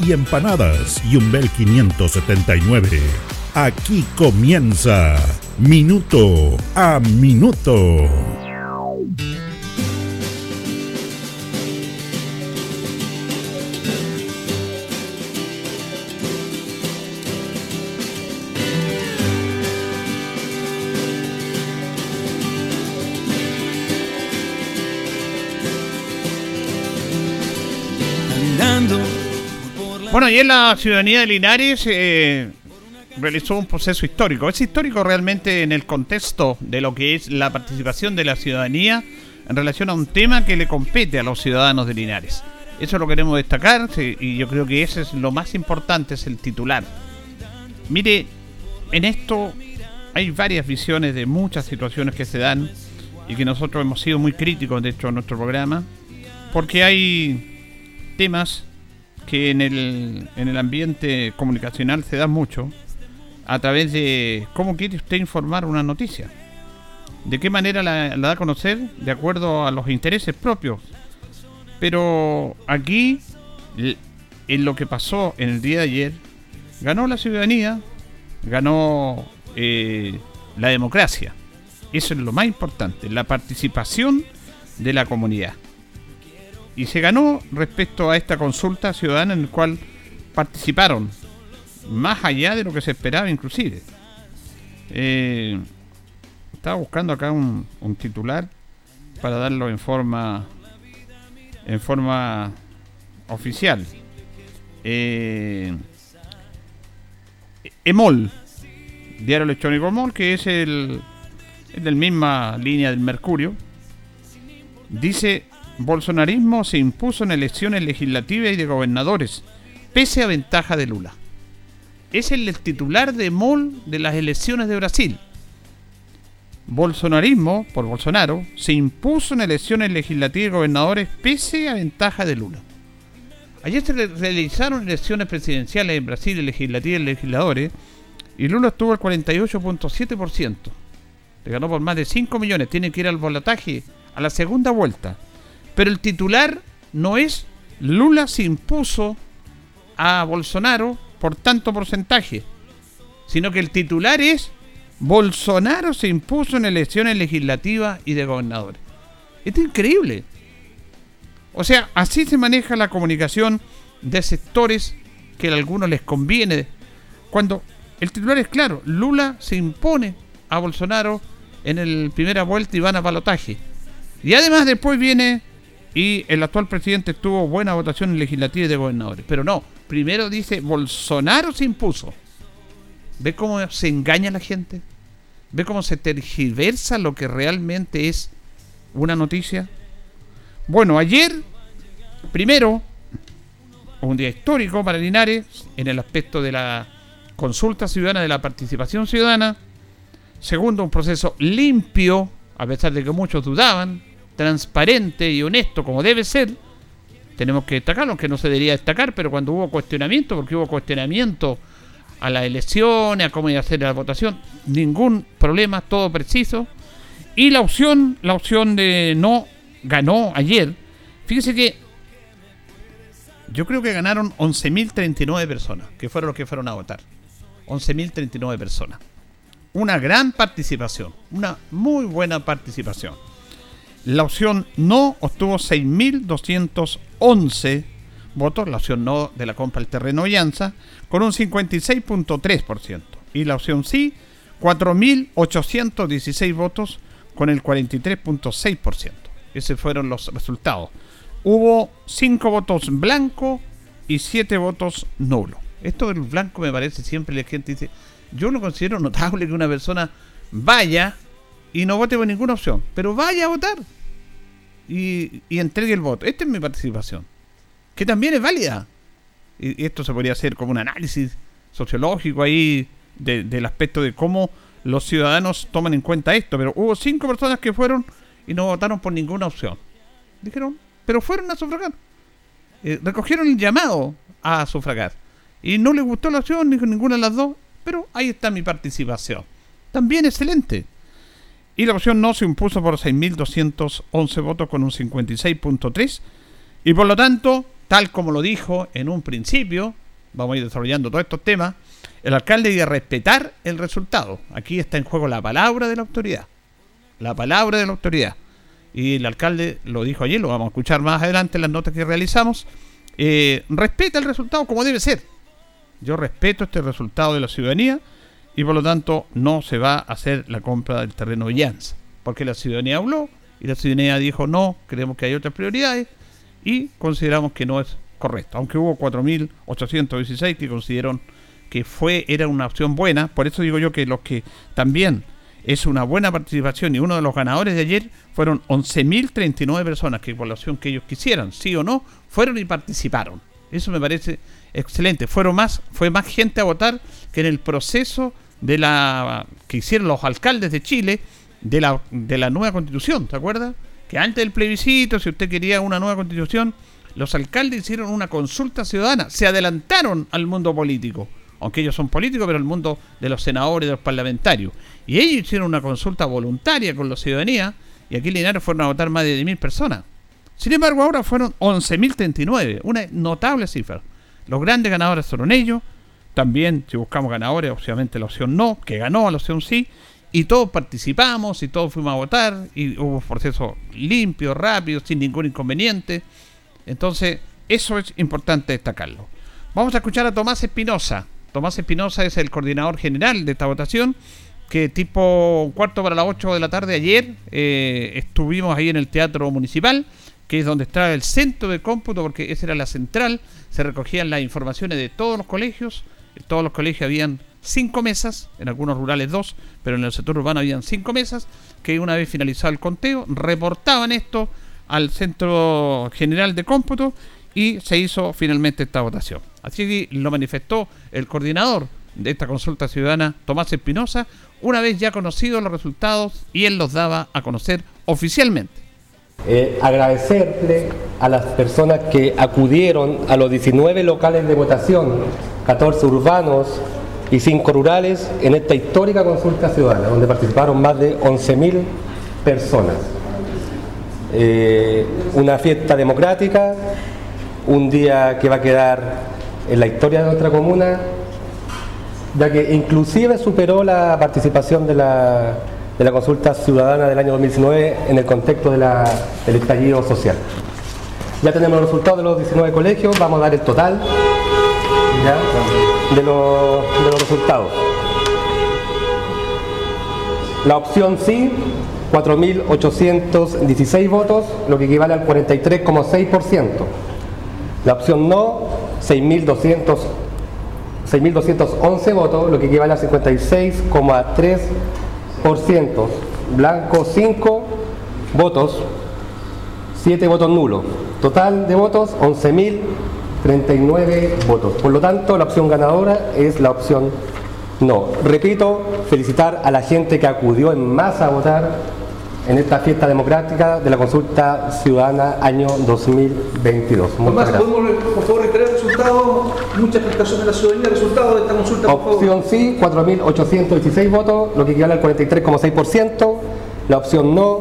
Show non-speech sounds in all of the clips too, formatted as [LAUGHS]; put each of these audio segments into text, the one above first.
y empanadas. Y un Bel 579. Aquí comienza Minuto a Minuto. La ciudadanía de Linares eh, realizó un proceso histórico. Es histórico realmente en el contexto de lo que es la participación de la ciudadanía en relación a un tema que le compete a los ciudadanos de Linares. Eso lo queremos destacar y yo creo que ese es lo más importante, es el titular. Mire, en esto hay varias visiones de muchas situaciones que se dan y que nosotros hemos sido muy críticos, de hecho, en nuestro programa, porque hay temas que en el, en el ambiente comunicacional se da mucho a través de cómo quiere usted informar una noticia. De qué manera la, da a conocer de acuerdo a los intereses propios. Pero aquí, en lo que pasó en el día de ayer, ganó la ciudadanía, ganó eh, la democracia. Eso es lo más importante, la participación de la comunidad y se ganó respecto a esta consulta ciudadana en la cual participaron más allá de lo que se esperaba inclusive. Eh, estaba buscando acá un, titular para darlo en forma en forma oficial. Eh, EMOL, Diario Electrónico EMOL, que es el es del misma línea del Mercurio, dice bolsonarismo se impuso en elecciones legislativas y de gobernadores, pese a ventaja de Lula. Es el titular de MOL de las elecciones de Brasil. Bolsonarismo, por Bolsonaro, se impuso en elecciones legislativas y gobernadores pese a ventaja de Lula. Ayer se realizaron elecciones presidenciales en Brasil, legislativas y legisladores, y Lula estuvo al 48.7%. Le ganó por más de 5 millones. Tiene que ir al volataje a la segunda vuelta. Pero el titular no es Lula se impuso a Bolsonaro por tanto porcentaje, sino que el titular es Bolsonaro se impuso en elecciones legislativas y de gobernadores. Esto es increíble. O sea, así se maneja la comunicación de sectores que a algunos les conviene. Cuando el titular es claro, Lula se impone a Bolsonaro en el primera vuelta y van a balotaje. Y además después viene y el actual presidente tuvo buena votación en legislativa y de gobernadores. Pero no, primero dice Bolsonaro se impuso. ¿Ve cómo se engaña la gente? ¿Ve cómo se tergiversa lo que realmente es una noticia? Bueno, ayer, primero, un día histórico para Linares en el aspecto de la consulta ciudadana, de la participación ciudadana. Segundo, un proceso limpio, a pesar de que muchos dudaban, transparente y honesto como debe ser, tenemos que destacarlo, aunque no se debería destacar, pero cuando hubo cuestionamiento, porque hubo cuestionamiento a las elecciones, a cómo iba a hacer la votación, ningún problema, todo preciso. Y la opción, la opción de no ganó ayer. Fíjese que yo creo que ganaron 11.039 personas, que fueron los que fueron a votar. 11.039 personas. Una gran participación, una muy buena participación. La opción no obtuvo 6.211 votos, la opción no de la compra del terreno Llanza, con un 56.3%. Y la opción sí, 4.816 votos, con el 43.6%. Esos fueron los resultados. hubo 5 votos blancos y 7 votos nulos. Esto del blanco me parece siempre la gente dice, yo no considero notable que una persona vaya y no vote por ninguna opción, pero vaya a votar y, entregue el voto. Esta es mi participación, que también es válida. Y, esto se podría hacer como un análisis sociológico ahí del aspecto de cómo los ciudadanos toman en cuenta esto, pero hubo cinco personas que fueron y no votaron por ninguna opción. Dijeron, pero fueron a sufragar. Eh, recogieron el llamado a sufragar. Y no les gustó la opción ni ninguna de las dos, pero ahí está mi participación. También excelente. Y la opción no se impuso por 6.211 votos con un 56.3. Y por lo tanto, tal como lo dijo en un principio, vamos a ir desarrollando todos estos temas, el alcalde debe respetar el resultado. Aquí está en juego la palabra de la autoridad. La palabra de la autoridad. Y el alcalde lo dijo ayer, lo vamos a escuchar más adelante en las notas que realizamos. Eh, respeta el resultado como debe ser. Yo respeto este resultado de la ciudadanía y por lo tanto no se va a hacer la compra del terreno Jans. Porque la ciudadanía habló y la ciudadanía dijo no, creemos que hay otras prioridades y consideramos que no es correcto. Aunque hubo 4.816 que consideraron que fue era una opción buena, por eso digo yo que los que también es una buena participación y uno de los ganadores de ayer fueron 11.039 personas que por la opción que ellos quisieran, sí o no, fueron y participaron. Eso me parece excelente. Fueron más, fue más gente a votar que en el proceso de la que hicieron los alcaldes de Chile de la, de la nueva constitución, ¿te acuerdas? Que antes del plebiscito, si usted quería una nueva constitución, los alcaldes hicieron una consulta ciudadana, se adelantaron al mundo político, aunque ellos son políticos, pero el mundo de los senadores, de los parlamentarios. Y ellos hicieron una consulta voluntaria con la ciudadanía, y aquí en Linares fueron a votar más de 10.000 personas. Sin embargo, ahora fueron 11.039, una notable cifra. Los grandes ganadores fueron ellos. También, si buscamos ganadores, obviamente la opción no, que ganó la opción sí. Y todos participamos y todos fuimos a votar. Y hubo un proceso limpio, rápido, sin ningún inconveniente. Entonces, eso es importante destacarlo. Vamos a escuchar a Tomás Espinosa. Tomás Espinosa es el coordinador general de esta votación. Que tipo cuarto para las 8 de la tarde ayer eh, estuvimos ahí en el Teatro Municipal que es donde está el centro de cómputo, porque esa era la central, se recogían las informaciones de todos los colegios, todos los colegios habían cinco mesas, en algunos rurales dos, pero en el sector urbano habían cinco mesas, que una vez finalizado el conteo, reportaban esto al Centro General de Cómputo y se hizo finalmente esta votación. Así lo manifestó el coordinador de esta consulta ciudadana, Tomás Espinosa, una vez ya conocidos los resultados y él los daba a conocer oficialmente. Eh, agradecerle a las personas que acudieron a los 19 locales de votación, 14 urbanos y 5 rurales, en esta histórica consulta ciudadana, donde participaron más de 11.000 personas. Eh, una fiesta democrática, un día que va a quedar en la historia de nuestra comuna, ya que inclusive superó la participación de la de la consulta ciudadana del año 2019 en el contexto del estallido social. Ya tenemos los resultados de los 19 colegios, vamos a dar el total De, los, resultados. La opción sí, 4.816 votos, lo que equivale al 43,6%. La opción no, 6.211 votos, lo que equivale al 56,3% por ciento, blanco 5 votos, 7 votos nulos. Total de votos 11.039 votos. Por lo tanto, la opción ganadora es la opción no. Repito, felicitar a la gente que acudió en masa a votar en esta fiesta democrática de la consulta ciudadana año 2022. Muchas gracias. ¿Podemos por favor resultado? Mucha explicación de la ciudadanía, resultado de esta consulta. Opción sí, 4.816 votos, lo que equivale al 43,6%. La opción no,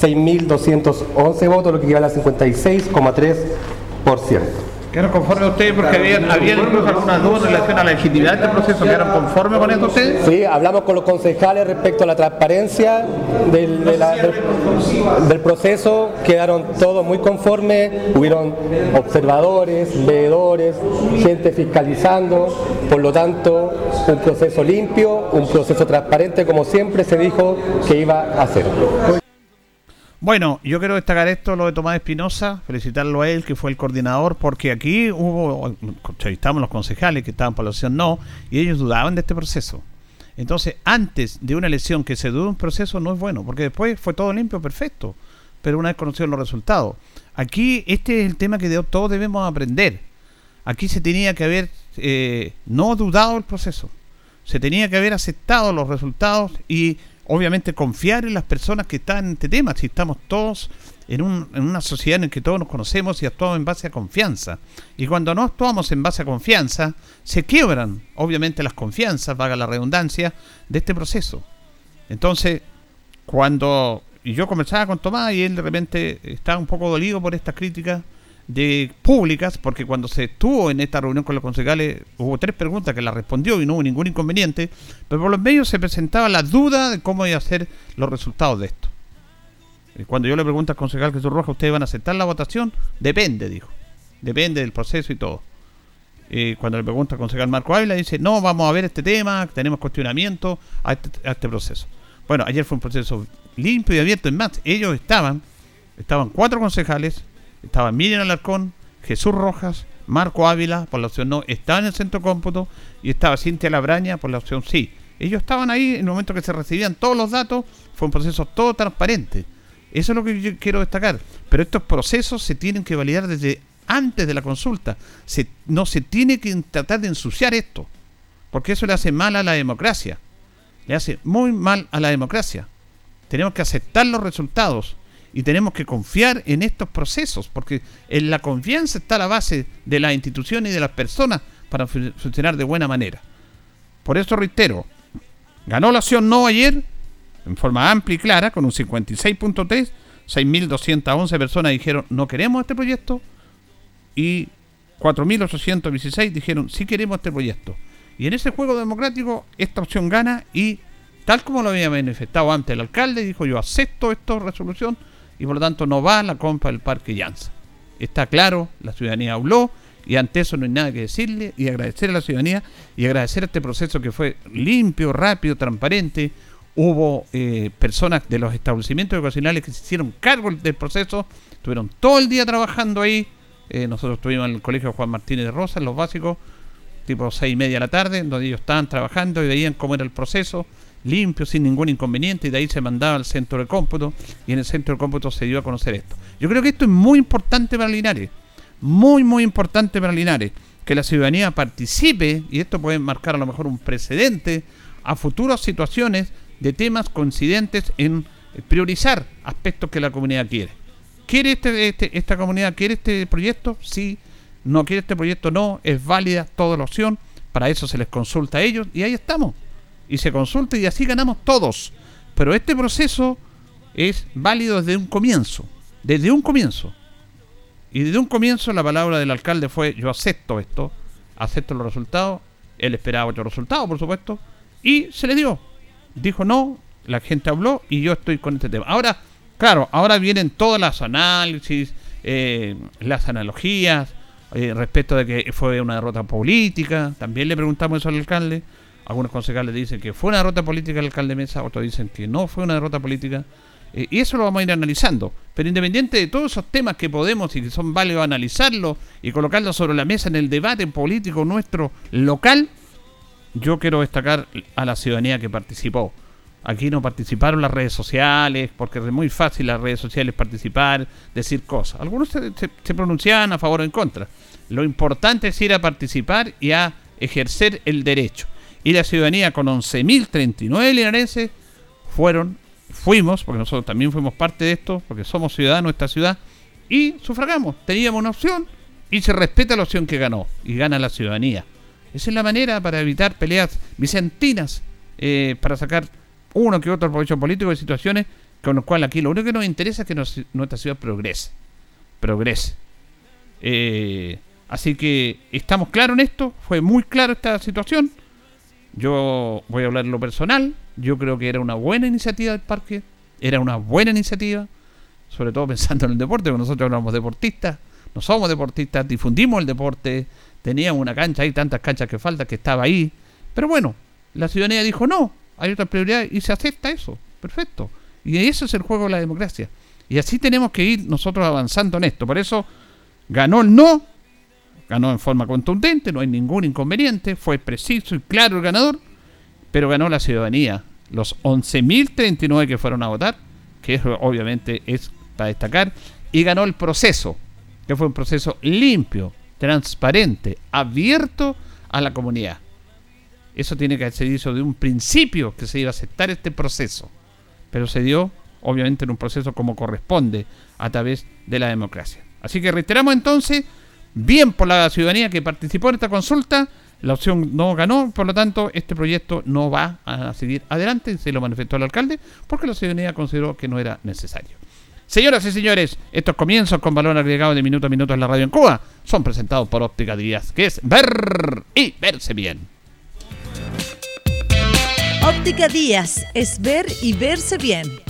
6.211 votos, lo que equivale al 56,3%. ¿Quedaron conformes ustedes? Porque habían, incluso algunas dudas en relación a la legitimidad de este proceso. ¿Quedaron conformes con esto ustedes? Sí, hablamos con los concejales respecto a la transparencia del, del, proceso. Quedaron todos muy conformes. Hubieron observadores, veedores, gente fiscalizando. Por lo tanto, un proceso limpio, un proceso transparente, como siempre se dijo que iba a ser. Bueno, yo quiero destacar esto, lo de Tomás Espinosa, felicitarlo a él, que fue el coordinador, porque aquí hubo, entrevistamos los concejales que estaban por la opción no, y ellos dudaban de este proceso. Entonces, antes de una elección que se duda un proceso no es bueno, porque después fue todo limpio, perfecto, pero una vez conocidos los resultados. Aquí este es el tema que todos debemos aprender. Aquí se tenía que haber eh, no dudado el proceso, se tenía que haber aceptado los resultados y obviamente confiar en las personas que están en este tema, si estamos todos en, una sociedad en que todos nos conocemos y actuamos en base a confianza. Y cuando no actuamos en base a confianza, se quiebran, obviamente, las confianzas, vaga la redundancia, de este proceso. Entonces, cuando yo conversaba con Tomás y él de repente estaba un poco dolido por estas críticas, de públicas, porque cuando se estuvo en esta reunión con los concejales hubo tres preguntas que la respondió y no hubo ningún inconveniente, pero por los medios se presentaba la duda de cómo iba a ser los resultados de esto. Cuando yo le pregunto al concejal Jesús Rojas, ¿ustedes van a aceptar la votación? Depende, dijo. Depende del proceso y todo. cuando le pregunta al concejal Marco Ávila, dice, no, vamos a ver este tema, tenemos cuestionamiento a este, este proceso. Bueno, ayer fue un proceso limpio y abierto. En más, ellos estaban, estaban cuatro concejales, estaba Miriam Alarcón, Jesús Rojas, Marco Ávila por la opción no, estaba en el centro cómputo y estaba Cintia Labraña por la opción sí. Ellos estaban ahí en el momento que se recibían todos los datos, fue un proceso todo transparente. Eso es lo que yo quiero destacar. Pero estos procesos se tienen que validar desde antes de la consulta. No se tiene que tratar de ensuciar esto, porque eso le hace mal a la democracia. Le hace muy mal a la democracia. Tenemos que aceptar los resultados y tenemos que confiar en estos procesos, porque en la confianza está la base de las instituciones y de las personas para funcionar de buena manera. Por eso reitero, ganó la acción no ayer en forma amplia y clara, con un 56.3, 6.211 personas dijeron no queremos este proyecto y 4.816 dijeron sí queremos este proyecto. Y en ese juego democrático esta opción gana y tal como lo había manifestado antes el alcalde, dijo yo acepto esta resolución y por lo tanto no va a la compra del Parque Llanza. Está claro, la ciudadanía habló y ante eso no hay nada que decirle y agradecer a la ciudadanía y agradecer este proceso que fue limpio, rápido, transparente. Hubo eh, personas de los establecimientos educacionales que se hicieron cargo del proceso, estuvieron todo el día trabajando ahí. Eh, nosotros estuvimos en el colegio Juan Martínez de Rosa, en los básicos, tipo seis y media de la tarde, donde ellos estaban trabajando y veían cómo era el proceso limpio, sin ningún inconveniente, y de ahí se mandaba al centro de cómputo, y en el centro de cómputo se dio a conocer esto. Yo creo que esto es muy importante para Linares, muy, muy importante para Linares, que la ciudadanía participe, y esto puede marcar a lo mejor un precedente a futuras situaciones de temas coincidentes en priorizar aspectos que la comunidad quiere. ¿Quiere este, este, esta comunidad, quiere este proyecto? Sí. ¿No quiere este proyecto? No. Es válida toda la opción. Para eso se les consulta a ellos y ahí estamos y se consulte y así ganamos todos. Pero este proceso es válido desde un comienzo, desde un comienzo. Y desde un comienzo la palabra del alcalde fue yo acepto esto, acepto los resultados, él esperaba otro resultado, por supuesto, y se le dio. Dijo no, la gente habló y yo estoy con este tema. Ahora, claro, ahora vienen todas las análisis, eh, las analogías, eh, respecto de que fue una derrota política, también le preguntamos eso al alcalde. Algunos concejales dicen que fue una derrota política el alcalde Mesa, otros dicen que no fue una derrota política. Eh, y eso lo vamos a ir analizando. Pero independiente de todos esos temas que podemos y que son válidos analizarlos y colocarlos sobre la mesa en el debate político nuestro local, yo quiero destacar a la ciudadanía que participó. Aquí no participaron las redes sociales, porque es muy fácil las redes sociales participar, decir cosas. Algunos se, se pronunciaban a favor o en contra. Lo importante es ir a participar y a ejercer el derecho y la ciudadanía con 11.039 linarenses fueron, fuimos, porque nosotros también fuimos parte de esto, porque somos ciudadanos de esta ciudad, y sufragamos, teníamos una opción y se respeta la opción que ganó, y gana la ciudadanía. Esa es la manera para evitar peleas vicentinas, eh, para sacar uno que otro provecho político de situaciones con los cuales aquí lo único que nos interesa es que nuestra ciudad progrese. Progrese. Eh, así que estamos claros en esto, fue muy claro esta situación. Yo voy a hablar en lo personal. Yo creo que era una buena iniciativa del parque. Era una buena iniciativa. Sobre todo pensando en el deporte, porque nosotros éramos deportistas. No somos deportistas, difundimos el deporte. Teníamos una cancha, hay tantas canchas que faltan que estaba ahí. Pero bueno, la ciudadanía dijo no, hay otra prioridad y se acepta eso. Perfecto. Y eso es el juego de la democracia. Y así tenemos que ir nosotros avanzando en esto. Por eso ganó el no, ganó en forma contundente, no hay ningún inconveniente, fue preciso y claro el ganador, pero ganó la ciudadanía. Los 11.039 que fueron a votar, que obviamente es para destacar, y ganó el proceso, que fue un proceso limpio, transparente, abierto a la comunidad. Eso tiene que ser dicho de un principio que se iba a aceptar este proceso, pero se dio obviamente en un proceso como corresponde a través de la democracia. Así que reiteramos entonces, bien por la ciudadanía que participó en esta consulta, la opción no ganó, por lo tanto este proyecto no va a seguir adelante, se lo manifestó el alcalde, porque la ciudadanía consideró que no era necesario. Señoras y señores, estos comienzos con valor agregado de minuto a minuto en la radio en Cuba son presentados por Óptica Díaz, que es ver y verse bien. Óptica Díaz es ver y verse bien.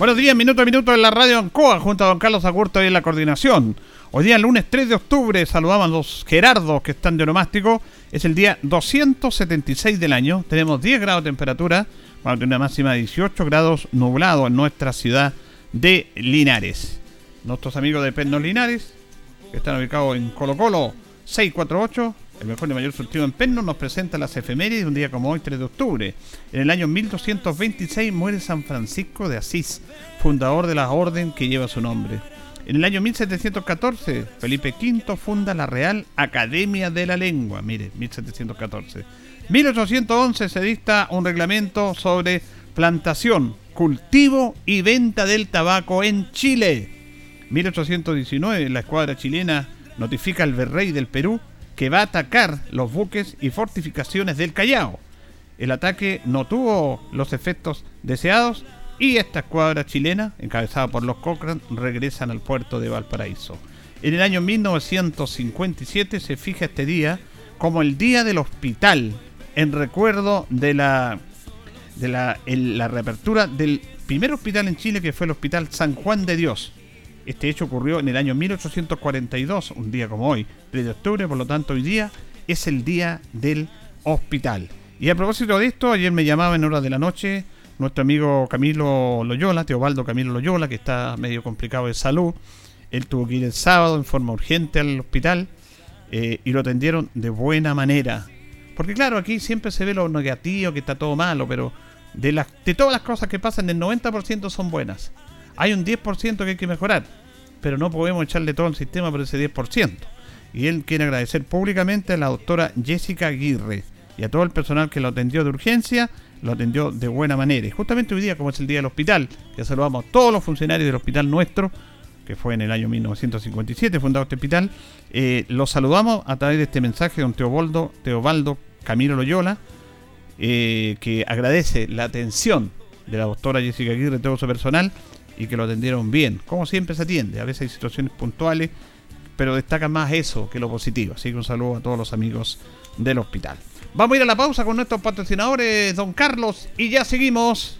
Buenos días, minuto a minuto en la radio Ancoa, junto a don Carlos Agurto y en la coordinación. Hoy día, lunes 3 de octubre, saludaban los Gerardos que están de onomástico. Es el día 276 del año. Tenemos 10 grados de temperatura. Vamos a una máxima de 18 grados nublado en nuestra ciudad de Linares. Nuestros amigos de Pernos Linares, que están ubicados en Colo Colo 648, el mejor y mayor surtido en Pernos, nos presenta las efemérides de un día como hoy, 3 de octubre. En el año 1226 muere San Francisco de Asís, fundador de la orden que lleva su nombre. En el año 1714, Felipe V funda la Real Academia de la Lengua. Mire, 1714. 1811 se dicta un reglamento sobre plantación, cultivo y venta del tabaco en Chile. 1819, la escuadra chilena notifica al virrey del Perú que va a atacar los buques y fortificaciones del Callao. El ataque no tuvo los efectos deseados y esta escuadra chilena, encabezada por los Cochrane, regresan al puerto de Valparaíso. En el año 1957 se fija este día como el Día del Hospital, en recuerdo de la, de la, la reapertura del primer hospital en Chile, que fue el Hospital San Juan de Dios. Este hecho ocurrió en el año 1842, un día como hoy, 3 de octubre, por lo tanto hoy día es el Día del Hospital. Y a propósito de esto, ayer me llamaba en horas de la noche nuestro amigo Camilo Loyola, Teobaldo Camilo Loyola, que está medio complicado de salud. Él tuvo que ir el sábado en forma urgente al hospital eh, y lo atendieron de buena manera. Porque claro, aquí siempre se ve lo negativo, que está todo malo, pero de, las, de todas las cosas que pasan, el 90% son buenas. Hay un 10% que hay que mejorar, pero no podemos echarle todo el sistema por ese 10%. Y él quiere agradecer públicamente a la doctora Jessica Aguirre y a todo el personal que lo atendió de urgencia lo atendió de buena manera. Y justamente hoy día, como es el día del hospital, que saludamos a todos los funcionarios del hospital nuestro, que fue en el año 1957 fundado este hospital, eh, los saludamos a través de este mensaje de don Teobaldo, Teobaldo Camilo Loyola, eh, que agradece la atención de la doctora Jessica Aguirre y todo su personal y que lo atendieron bien. Como siempre se atiende, a veces hay situaciones puntuales, pero destaca más eso que lo positivo. Así que un saludo a todos los amigos del hospital. Vamos a ir a la pausa con nuestros patrocinadores, don Carlos, y ya seguimos.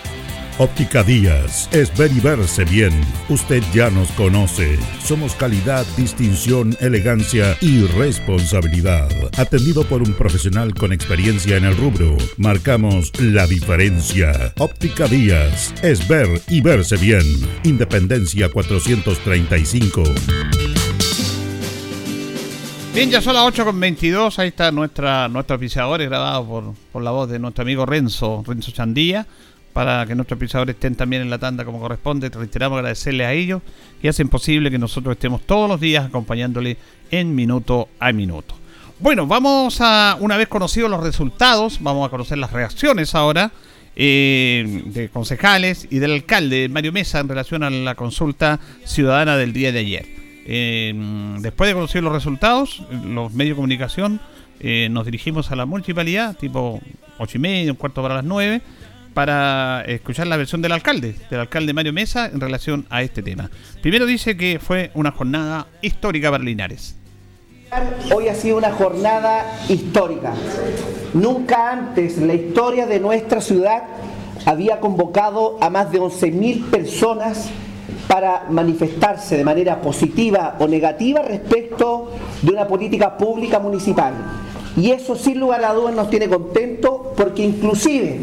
Óptica Díaz es ver y verse bien. Usted ya nos conoce. Somos calidad, distinción, elegancia y responsabilidad. Atendido por un profesional con experiencia en el rubro, marcamos la diferencia. Óptica Díaz es ver y verse bien. Independencia 435. Bien, ya son las 8 con 22. Ahí está nuestra, nuestro oficiador grabado por, por la voz de nuestro amigo Renzo, Renzo Chandía para que nuestros pisadores estén también en la tanda como corresponde. Reiteramos agradecerle a ellos y hacen posible que nosotros estemos todos los días acompañándole en minuto a minuto. Bueno, vamos a, una vez conocidos los resultados, vamos a conocer las reacciones ahora eh, de concejales y del alcalde Mario Mesa en relación a la consulta ciudadana del día de ayer. Eh, después de conocer los resultados, los medios de comunicación eh, nos dirigimos a la municipalidad, tipo ocho y media, un cuarto para las nueve para escuchar la versión del alcalde, del alcalde Mario Mesa, en relación a este tema. Primero dice que fue una jornada histórica para Linares. Hoy ha sido una jornada histórica. Nunca antes la historia de nuestra ciudad había convocado a más de 11.000 personas para manifestarse de manera positiva o negativa respecto de una política pública municipal. Y eso sin lugar a dudas nos tiene contentos porque inclusive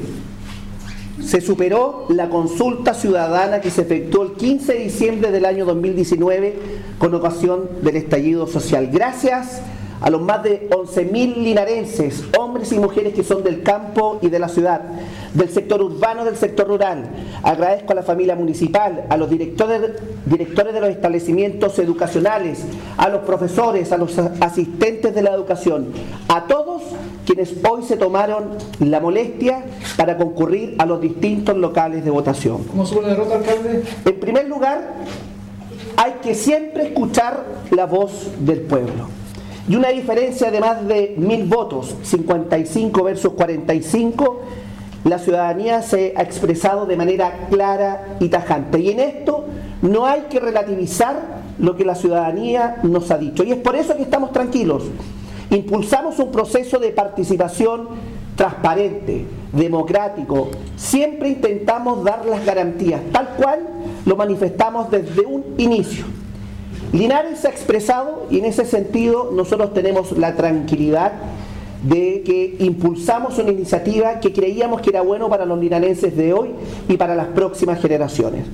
se superó la consulta ciudadana que se efectuó el 15 de diciembre del año 2019 con ocasión del estallido social. Gracias a los más de 11.000 linarenses, hombres y mujeres que son del campo y de la ciudad, del sector urbano, del sector rural. Agradezco a la familia municipal, a los directores, directores de los establecimientos educacionales, a los profesores, a los asistentes de la educación, a todos quienes hoy se tomaron la molestia para concurrir a los distintos locales de votación. ¿Cómo suele la derrota, alcalde? En primer lugar, hay que siempre escuchar la voz del pueblo y una diferencia de más de mil votos, 55 versus 45, la ciudadanía se ha expresado de manera clara y tajante. Y en esto no hay que relativizar lo que la ciudadanía nos ha dicho. Y es por eso que estamos tranquilos. Impulsamos un proceso de participación transparente, democrático. Siempre intentamos dar las garantías, tal cual lo manifestamos desde un inicio. Linares se ha expresado y en ese sentido nosotros tenemos la tranquilidad de que impulsamos una iniciativa que creíamos que era bueno para los linarenses de hoy y para las próximas generaciones.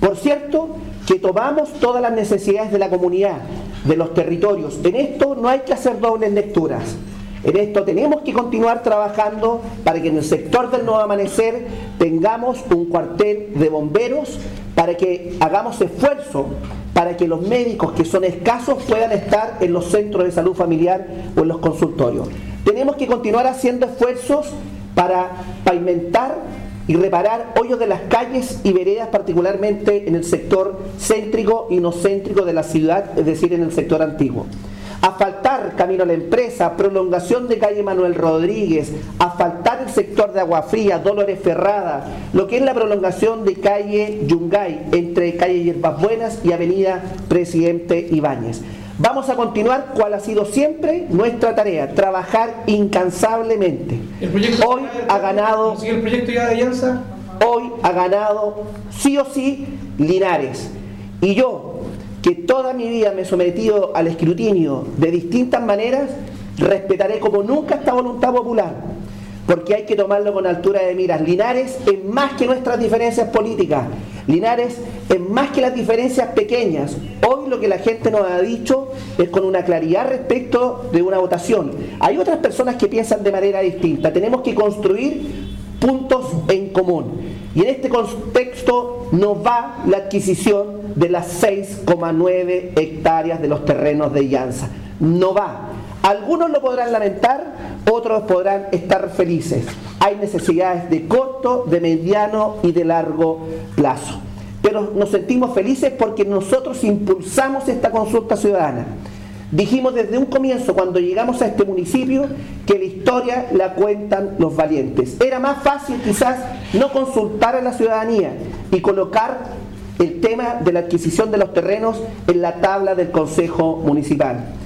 Por cierto, que tomamos todas las necesidades de la comunidad, de los territorios. En esto no hay que hacer dobles lecturas. En esto tenemos que continuar trabajando para que en el sector del nuevo amanecer tengamos un cuartel de bomberos, para que hagamos esfuerzo para que los médicos que son escasos puedan estar en los centros de salud familiar o en los consultorios. Tenemos que continuar haciendo esfuerzos para pavimentar y reparar hoyos de las calles y veredas, particularmente en el sector céntrico y no céntrico de la ciudad, es decir, en el sector antiguo asfaltar Camino a la Empresa, prolongación de calle Manuel Rodríguez, asfaltar el sector de Agua Fría, Dolores Ferrada, lo que es la prolongación de calle Yungay entre calle Hierbas Buenas y avenida Presidente Ibáñez. Vamos a continuar, cual ha sido siempre nuestra tarea, trabajar incansablemente. Hoy ha ganado... el proyecto ya de alianza? Hoy ha ganado sí o sí Linares. Y yo, que toda mi vida me he sometido al escrutinio de distintas maneras, respetaré como nunca esta voluntad popular, porque hay que tomarlo con altura de miras. Linares es más que nuestras diferencias políticas. Linares es más que las diferencias pequeñas. Hoy lo que la gente nos ha dicho es con una claridad respecto de una votación. Hay otras personas que piensan de manera distinta. Tenemos que construir puntos en común. Y en este contexto nos va la adquisición de las 6,9 hectáreas de los terrenos de Llanza. No va. Algunos lo podrán lamentar, otros podrán estar felices. Hay necesidades de corto, de mediano y de largo plazo. Pero nos sentimos felices porque nosotros impulsamos esta consulta ciudadana. Dijimos desde un comienzo, cuando llegamos a este municipio, que la historia la cuentan los valientes. Era más fácil quizás no consultar a la ciudadanía y colocar el tema de la adquisición de los terrenos en la tabla del Consejo Municipal.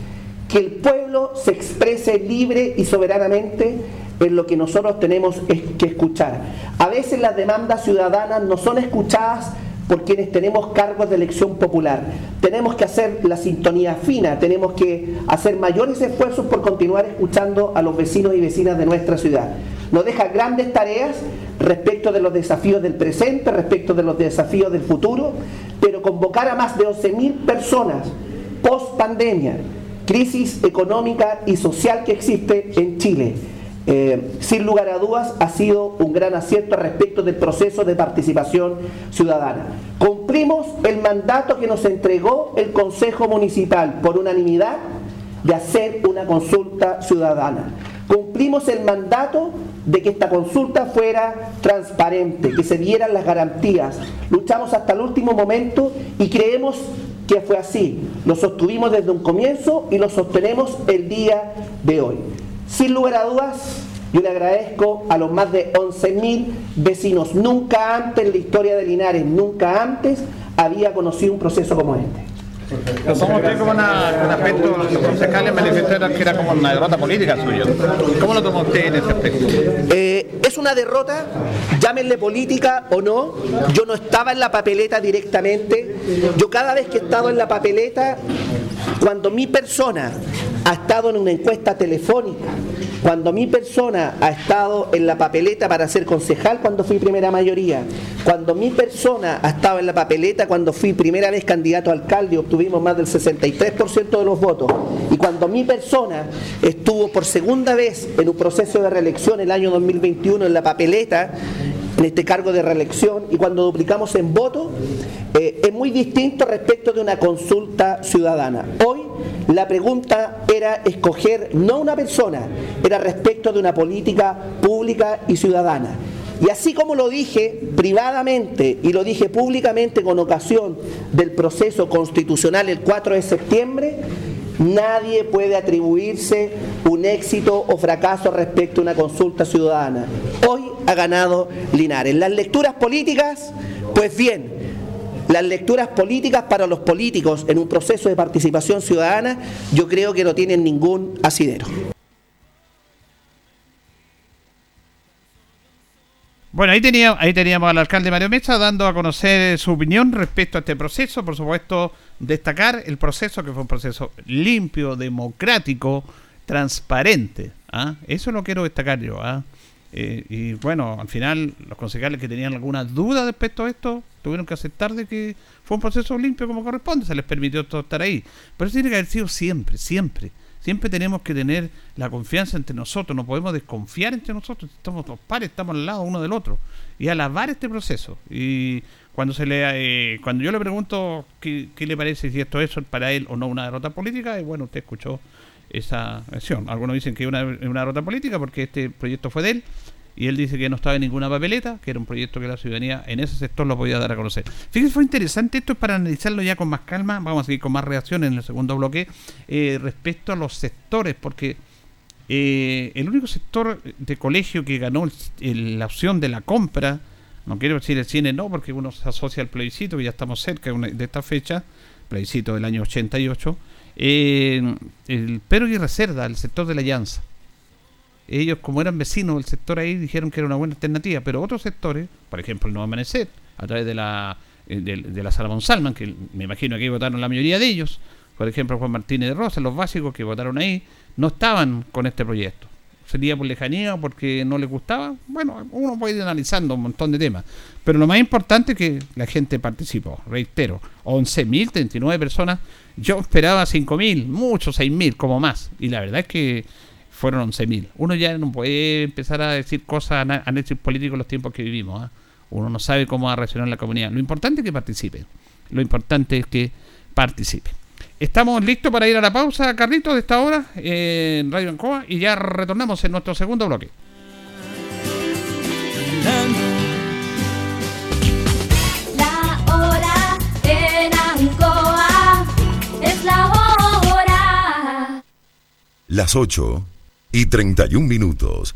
Que el pueblo se exprese libre y soberanamente en lo que nosotros tenemos que escuchar. A veces las demandas ciudadanas no son escuchadas por quienes tenemos cargos de elección popular. Tenemos que hacer la sintonía fina, tenemos que hacer mayores esfuerzos por continuar escuchando a los vecinos y vecinas de nuestra ciudad. Nos deja grandes tareas respecto de los desafíos del presente, respecto de los desafíos del futuro, pero convocar a más de 11.000 personas post pandemia, crisis económica y social que existe en Chile eh, sin lugar a dudas ha sido un gran acierto respecto del proceso de participación ciudadana. Cumplimos el mandato que nos entregó el Consejo Municipal por unanimidad de hacer una consulta ciudadana. Cumplimos el mandato de que esta consulta fuera transparente, que se dieran las garantías. Luchamos hasta el último momento y creemos que fue así. Lo sostuvimos desde un comienzo y lo sostenemos el día de hoy. Sin lugar a dudas, yo le agradezco a los más de 11.000 vecinos. Nunca antes en la historia de Linares, nunca antes había conocido un proceso como este. Toma usted como una, un aspecto, los concejales manifestaron que era como una derrota política suya. ¿Cómo lo tomó usted en ese aspecto? Eh, es una derrota, llámenle política o no. Yo no estaba en la papeleta directamente. Yo cada vez que he estado en la papeleta, cuando mi persona ha estado en una encuesta telefónica, cuando mi persona ha estado en la papeleta para ser concejal cuando fui primera mayoría, cuando mi persona ha estado en la papeleta cuando fui primera vez candidato a alcalde obtuvimos más del 63% de los votos, y cuando mi persona estuvo por segunda vez en un proceso de reelección el año 2021 en la papeleta, en este cargo de reelección y cuando duplicamos en voto, eh, es muy distinto respecto de una consulta ciudadana. Hoy la pregunta era escoger no una persona, era respecto de una política pública y ciudadana. Y así como lo dije privadamente y lo dije públicamente con ocasión del proceso constitucional el 4 de septiembre, Nadie puede atribuirse un éxito o fracaso respecto a una consulta ciudadana. Hoy ha ganado Linares. Las lecturas políticas, pues bien, las lecturas políticas para los políticos en un proceso de participación ciudadana, yo creo que no tienen ningún asidero. Bueno, ahí, tenía, ahí teníamos al alcalde Mario Mesa dando a conocer su opinión respecto a este proceso. Por supuesto, destacar el proceso, que fue un proceso limpio, democrático, transparente. ¿ah? Eso lo quiero destacar yo. ¿ah? Eh, y bueno, al final, los concejales que tenían alguna duda respecto a esto tuvieron que aceptar de que fue un proceso limpio como corresponde, se les permitió todo estar ahí. Pero eso tiene que haber sido siempre, siempre. Siempre tenemos que tener la confianza entre nosotros, no podemos desconfiar entre nosotros, estamos dos pares, estamos al lado uno del otro y alabar este proceso. Y cuando se le eh, cuando yo le pregunto qué, le parece si esto es para él o no una derrota política, y bueno, usted escuchó esa versión. Algunos dicen que es una, una derrota política porque este proyecto fue de él y él dice que no estaba en ninguna papeleta, que era un proyecto que la ciudadanía en ese sector lo podía dar a conocer. Fíjense, fue interesante, esto es para analizarlo ya con más calma, vamos a seguir con más reacciones en el segundo bloque, eh, respecto a los sectores, porque eh, el único sector de colegio que ganó la opción de la compra, no quiero decir el cine no, porque uno se asocia al plebiscito, que ya estamos cerca de esta fecha, plebiscito del año 88, eh, el Pero y Reserva, el sector de la Llanza ellos como eran vecinos del sector ahí dijeron que era una buena alternativa, pero otros sectores, por ejemplo el Nuevo Amanecer, a través de la eh, de, la Sala Salman, que me imagino que votaron la mayoría de ellos, por ejemplo Juan Martínez de Rosa, los básicos que votaron ahí, no estaban con este proyecto. sería por lejanía o porque no le gustaba. Bueno, uno puede ir analizando un montón de temas. Pero lo más importante es que la gente participó. Reitero, 11.039 personas. Yo esperaba 5.000, muchos 6.000 como más. Y la verdad es que fueron 11.000. Uno ya no puede empezar a decir cosas, análisis políticos en los tiempos que vivimos. ¿ah? Uno no sabe cómo va a reaccionar la comunidad. Lo importante es que participe. Lo importante es que participe. Estamos listos para ir a la pausa, Carlitos, de esta hora en Radio Ancoa y ya retornamos en nuestro segundo bloque. Las 8 y 31 minutos.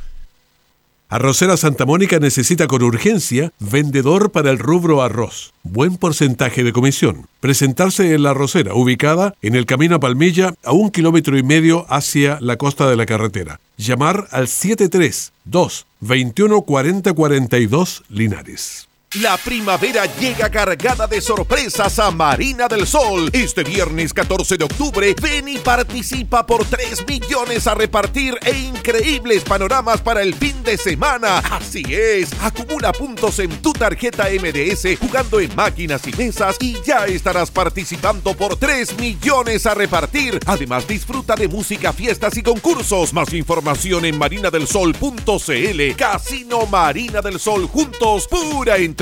Arrocera Santa Mónica necesita con urgencia vendedor para el rubro arroz. Buen porcentaje de comisión. Presentarse en la arrocera, ubicada en el camino a Palmilla, a un kilómetro y medio hacia la costa de la carretera. Llamar al 732 21 40 42 Linares. La primavera llega cargada de sorpresas a Marina del Sol. Este viernes 14 de octubre, ven y participa por 3 millones a repartir e increíbles panoramas para el fin de semana. Así es, acumula puntos en tu tarjeta MDS jugando en máquinas y mesas y ya estarás participando por 3 millones a repartir. Además, disfruta de música, fiestas y concursos. Más información en marinadelsol.cl. Casino Marina del Sol juntos, pura entretención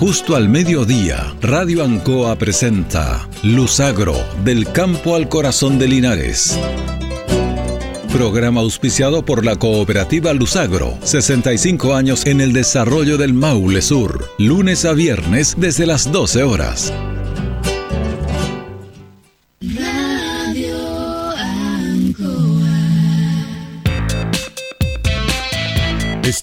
Justo al mediodía, Radio Ancoa presenta Luzagro, del campo al corazón de Linares. Programa auspiciado por la cooperativa Luzagro, 65 años en el desarrollo del Maule Sur, lunes a viernes desde las 12 horas.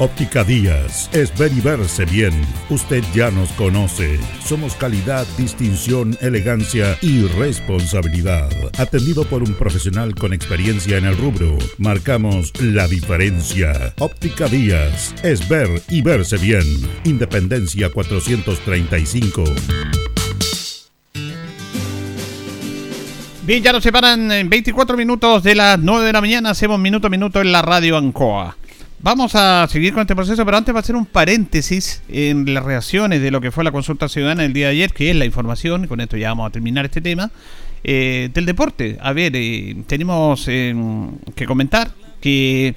Óptica Díaz es ver y verse bien. Usted ya nos conoce. Somos calidad, distinción, elegancia y responsabilidad. Atendido por un profesional con experiencia en el rubro, marcamos la diferencia. Óptica Díaz es ver y verse bien. Independencia 435. Bien, ya nos separan en 24 minutos de las 9 de la mañana. Hacemos minuto a minuto en la radio Ancoa. Vamos a seguir con este proceso, pero antes va a hacer un paréntesis en las reacciones de lo que fue la consulta ciudadana el día de ayer, que es la información, con esto ya vamos a terminar este tema, eh, del deporte. A ver, eh, tenemos eh, que comentar que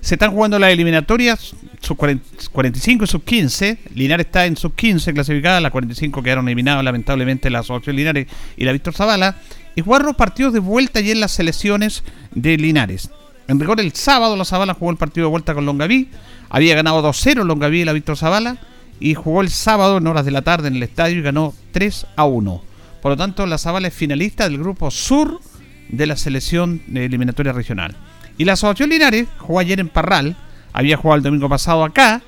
se están jugando las eliminatorias, sub 45 y sub 15. Linares está en sub 15 clasificada, las 45 quedaron eliminadas lamentablemente la Asociación Linares y la Víctor Zavala. Y jugaron los partidos de vuelta y en las selecciones de Linares. En rigor, el sábado la Zavala jugó el partido de vuelta con Longaví. Había ganado 2-0 Longaví y la Víctor Zavala. Y jugó el sábado en horas de la tarde en el estadio y ganó 3 1. Por lo tanto, la Zavala es finalista del grupo sur de la selección de eliminatoria regional. Y la Asociación Linares jugó ayer en Parral. Había jugado el domingo pasado acá.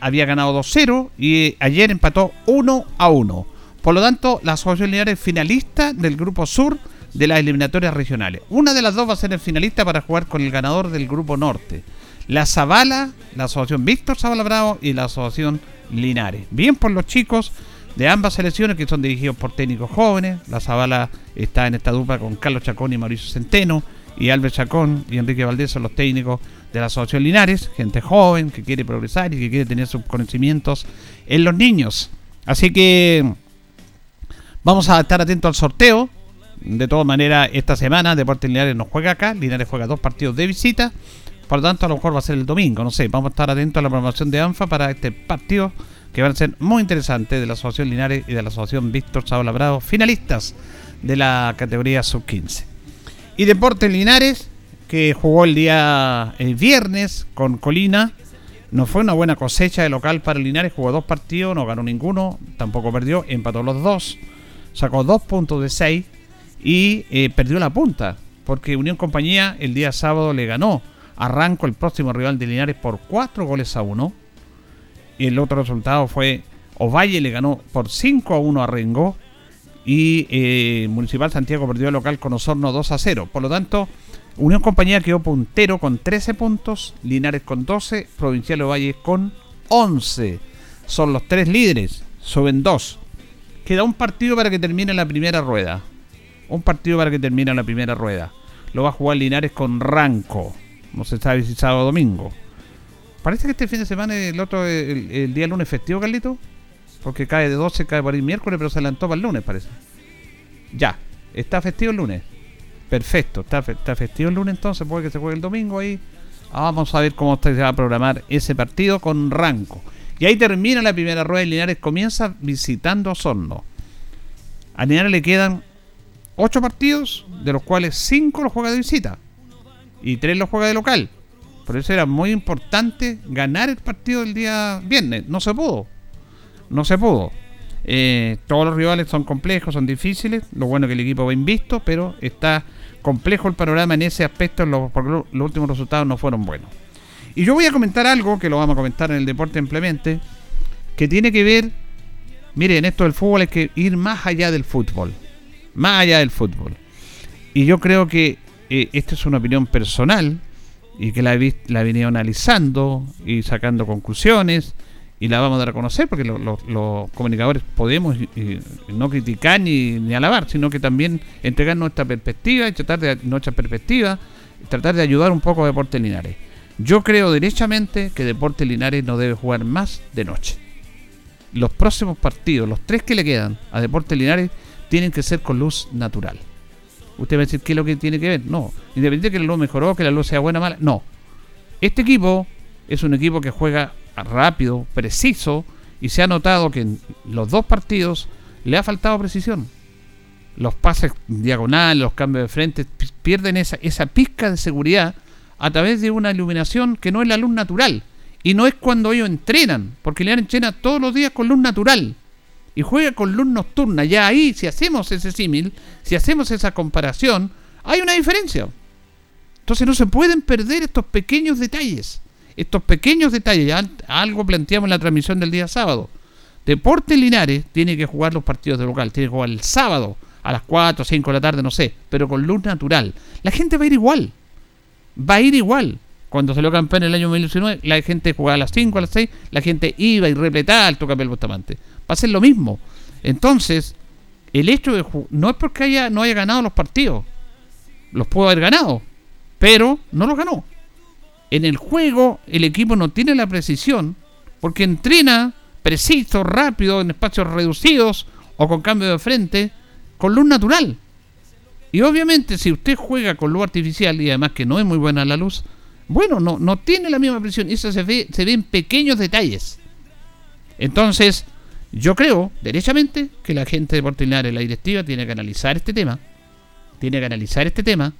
había ganado 2-0 y ayer empató 1 1. Por lo tanto, la Asociación Linares es finalista del grupo sur de las eliminatorias regionales. Una de las dos va a ser el finalista para jugar con el ganador del grupo norte. La Zavala, la asociación Víctor Zavala Bravo y la asociación Linares. Bien por los chicos de ambas selecciones que son dirigidos por técnicos jóvenes. La Zavala está en esta dupla con Carlos Chacón y Mauricio Centeno. Y Albert Chacón y Enrique Valdés son los técnicos de la asociación Linares. Gente joven que quiere progresar y que quiere tener sus conocimientos en los niños. Así que vamos a estar atentos al sorteo de todas maneras, esta semana Deportes Linares no juega acá. Linares juega dos partidos de visita. Por lo tanto, a lo mejor va a ser el domingo. No sé, vamos a estar atentos a la programación de ANFA para este partido que van a ser muy interesantes de la Asociación Linares y de la Asociación Víctor Saula Bravo, finalistas de la categoría sub-15. Y Deportes Linares, que jugó el día el viernes con Colina. No fue una buena cosecha de local para Linares, jugó dos partidos, no ganó ninguno, tampoco perdió, empató los dos, sacó dos puntos de seis y eh, perdió la punta, porque Unión Compañía el día sábado le ganó Arranco, el próximo rival de Linares, por 4 goles a 1. Y el otro resultado fue Ovalle le ganó por 5 a 1 a Rengo. Y eh, Municipal Santiago perdió el local con Osorno 2 a 0. Por lo tanto, Unión Compañía quedó puntero con 13 puntos, Linares con 12, Provincial Ovalle con 11. Son los tres líderes, suben 2. Queda un partido para que termine la primera rueda un partido para que termine la primera rueda. Lo va a jugar Linares con Ranco. No se sabe si domingo. Parece que este fin de semana el otro el, día lunes festivo, Carlito. Porque cae de 12, cae por ahí miércoles, pero se adelantó para el lunes, parece. Ya, está festivo el lunes. Perfecto, está, está festivo el lunes entonces, puede que se juegue el domingo ahí. Vamos a ver cómo se va a programar ese partido con Ranco. Y ahí termina la primera rueda y Linares comienza visitando a Osorno. A Linares le quedan ocho partidos, de los cuales cinco los juega de visita y tres los juega de local. Por eso era muy importante ganar el partido del día viernes. No se pudo. No se pudo. Eh, todos los rivales son complejos, son difíciles. Lo bueno es que el equipo va invisto, pero está complejo el panorama en ese aspecto porque los últimos resultados no fueron buenos. Y yo voy a comentar algo que lo vamos a comentar en el deporte simplemente, que tiene que ver, miren, esto del fútbol es que ir más allá del fútbol más allá del fútbol. Y yo creo que eh, esta es una opinión personal y que la he, la venido analizando y sacando conclusiones y la vamos a dar a conocer porque los comunicadores podemos no criticar ni, ni, alabar, sino que también entregar nuestra perspectiva y tratar de nuestra perspectiva, tratar de ayudar un poco a Deportes Linares. Yo creo derechamente que Deportes Linares no debe jugar más de noche. Los próximos partidos, los tres que le quedan a Deportes Linares, tienen que ser con luz natural. Usted va a decir qué es lo que tiene que ver. No, independientemente de que la luz mejoró, que la luz sea buena o mala. No. Este equipo es un equipo que juega rápido, preciso, y se ha notado que en los dos partidos le ha faltado precisión. los pases diagonales, los cambios de frente, pi- pierden esa, esa pizca de seguridad a través de una iluminación que no es la luz natural. Y no es cuando ellos entrenan, porque Linares entrena todos los días con luz natural y juega con luz nocturna. Ya ahí, si hacemos ese símil, si hacemos esa comparación, hay una diferencia. Entonces no se pueden perder estos pequeños detalles. Estos pequeños detalles. Ya algo planteamos en la transmisión del día sábado. Deportes Linares tiene que jugar los partidos de local. Tiene que jugar el sábado a las 4 o 5 de la tarde, no sé. Pero con luz natural. La gente va a ir igual. Va a ir igual. Cuando salió campeón en el año 2019, la gente jugaba a las 5, a las 6. La gente iba y repletaba al Tocapel Bustamante. Va a ser lo mismo. Entonces, el hecho de no es porque haya, no haya ganado los partidos. Los pudo haber ganado. Pero no los ganó. En el juego, el equipo no tiene la precisión porque entrena preciso, rápido, en espacios reducidos o con cambio de frente, con luz natural. Y obviamente, si usted juega con luz artificial y además que no es muy buena la luz, bueno, no, no tiene la misma presión. Eso se ve, se ve en pequeños detalles. Entonces, yo creo, derechamente, que la gente de Puerto Linares, la directiva, tiene que analizar este tema. Tiene que analizar este tema.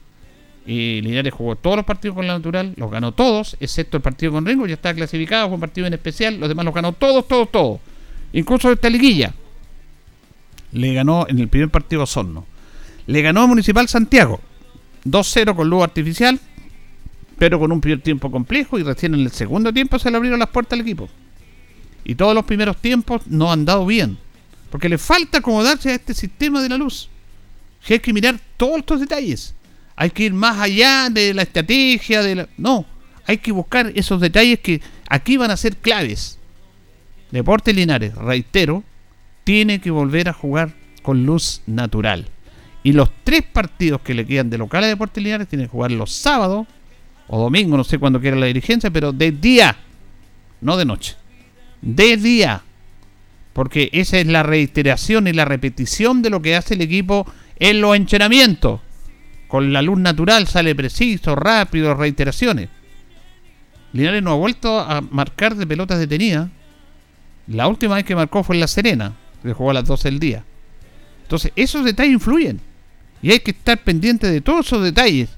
Y Linares jugó todos los partidos con la natural, los ganó todos, excepto el partido con Rengo, ya está clasificado, fue un partido en especial, los demás los ganó todos, todos, todos. Incluso esta liguilla. Le ganó en el primer partido a Osorno. Le ganó a Municipal Santiago. 2-0 con luz artificial, pero con un primer tiempo complejo y recién en el segundo tiempo se le abrieron las puertas al equipo. Y todos los primeros tiempos no han dado bien. Porque le falta acomodarse a este sistema de la luz. Hay que mirar todos estos detalles. Hay que ir más allá de la estrategia, de. No, hay que buscar esos detalles que aquí van a ser claves. Deportes Linares, reitero, tiene que volver a jugar con luz natural. Y los tres partidos que le quedan de local a Deportes Linares tienen que jugar los sábados o domingo, no sé cuándo quiera la dirigencia, pero de día, no de noche. De día. Porque esa es la reiteración y la repetición de lo que hace el equipo en los entrenamientos. Con la luz natural sale preciso, rápido, reiteraciones. Linares no ha vuelto a marcar de pelotas detenidas. La última vez que marcó fue en La Serena, que jugó a las 12 del día. Entonces, esos detalles influyen. Y hay que estar pendiente de todos esos detalles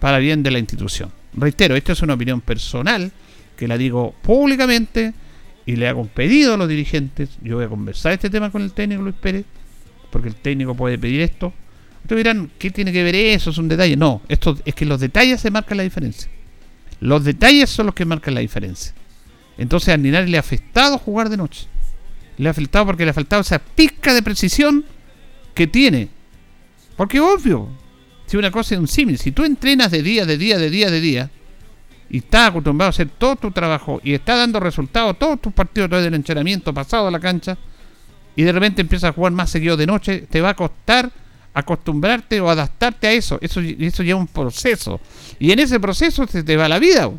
para bien de la institución. Reitero, esta es una opinión personal que la digo públicamente y le hago un pedido a los dirigentes. Yo voy a conversar este tema con el técnico Luis Pérez, porque el técnico puede pedir esto. Ustedes dirán, ¿qué tiene que ver eso? Es un detalle. No, esto es que los detalles se marcan la diferencia. Los detalles son los que marcan la diferencia. Entonces a Linares le ha afectado jugar de noche. Le ha afectado porque le ha faltado esa pizca de precisión que tiene. Porque obvio, si una cosa es un símil, si tú entrenas de día, de día, de día, de día, y estás acostumbrado a hacer todo tu trabajo y estás dando resultados todos tus partidos a través del entrenamiento pasado a la cancha, y de repente empiezas a jugar más seguido de noche, te va a costar acostumbrarte o adaptarte a eso. Eso, eso lleva un proceso. Y en ese proceso se te va la vida.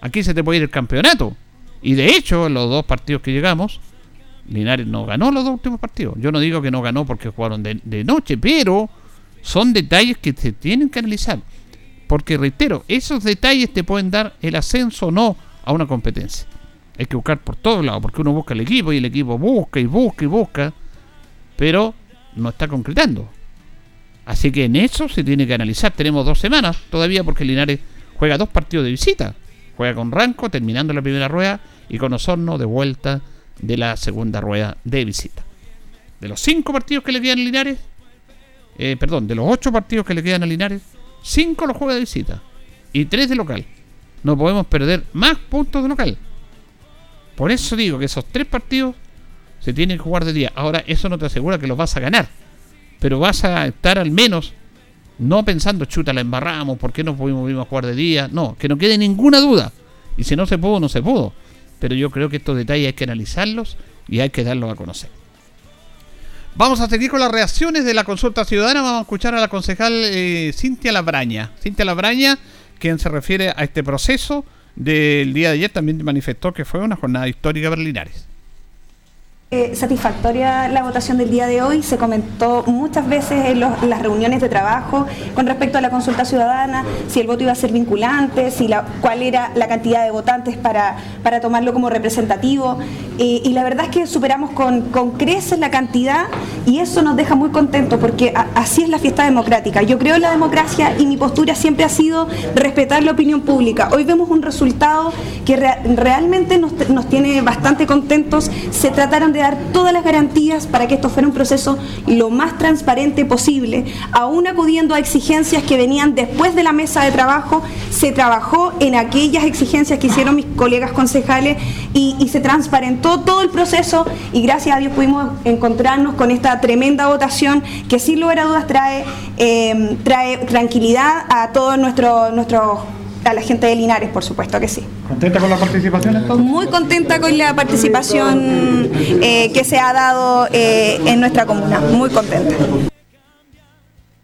Aquí se te puede ir el campeonato. Y de hecho, en los dos partidos que llegamos, Linares no ganó los dos últimos partidos. Yo no digo que no ganó porque jugaron de, de noche, pero son detalles que se tienen que analizar. Porque reitero, esos detalles te pueden dar el ascenso o no a una competencia. Hay que buscar por todos lados, porque uno busca el equipo y el equipo busca y busca y busca, pero no está concretando. Así que en eso se tiene que analizar. Tenemos dos semanas todavía porque Linares juega dos partidos de visita. Juega con Ranco terminando la primera rueda y con Osorno de vuelta de la segunda rueda de visita. De los cinco partidos que le quedan Linares, eh, perdón, de los ocho partidos que le quedan a Linares, cinco los juega de visita y tres de local. No podemos perder más puntos de local. Por eso digo que esos tres partidos se tienen que jugar de día. Ahora, eso no te asegura que los vas a ganar. Pero vas a estar al menos no pensando, chuta, la embarramos, ¿por qué no pudimos jugar de día? No, que no quede ninguna duda. Y si no se pudo, no se pudo. Pero yo creo que estos detalles hay que analizarlos y hay que darlos a conocer. Vamos a seguir con las reacciones de la consulta ciudadana. Vamos a escuchar a la concejal eh, Cintia Labraña. Cintia Labraña, quien se refiere a este proceso del día de ayer, también manifestó que fue una jornada histórica para Linares. Eh, satisfactoria la votación del día de hoy. Se comentó muchas veces en, las reuniones de trabajo con respecto a la consulta ciudadana, si el voto iba a ser vinculante, si la, cuál era la cantidad de votantes para, para tomarlo como representativo. Eh, y la verdad es que superamos con, con creces la cantidad y eso nos deja muy contentos porque así es la fiesta democrática. Yo creo en la democracia y mi postura siempre ha sido respetar la opinión pública. Hoy vemos un resultado que rea- realmente nos, nos tiene bastante contentos. Se trataron de dar todas las garantías para que esto fuera un proceso lo más transparente posible, aún acudiendo a exigencias que venían después de la mesa de trabajo, se trabajó en aquellas exigencias que hicieron mis colegas concejales y, se transparentó todo el proceso y gracias a Dios pudimos encontrarnos con esta tremenda votación que sin lugar a dudas trae, eh, trae tranquilidad a todos nuestros nuestros a la gente de Linares, por supuesto que sí. ¿Contenta con la participación entonces? Muy contenta con la participación eh, que se ha dado eh, en nuestra comuna, muy contenta.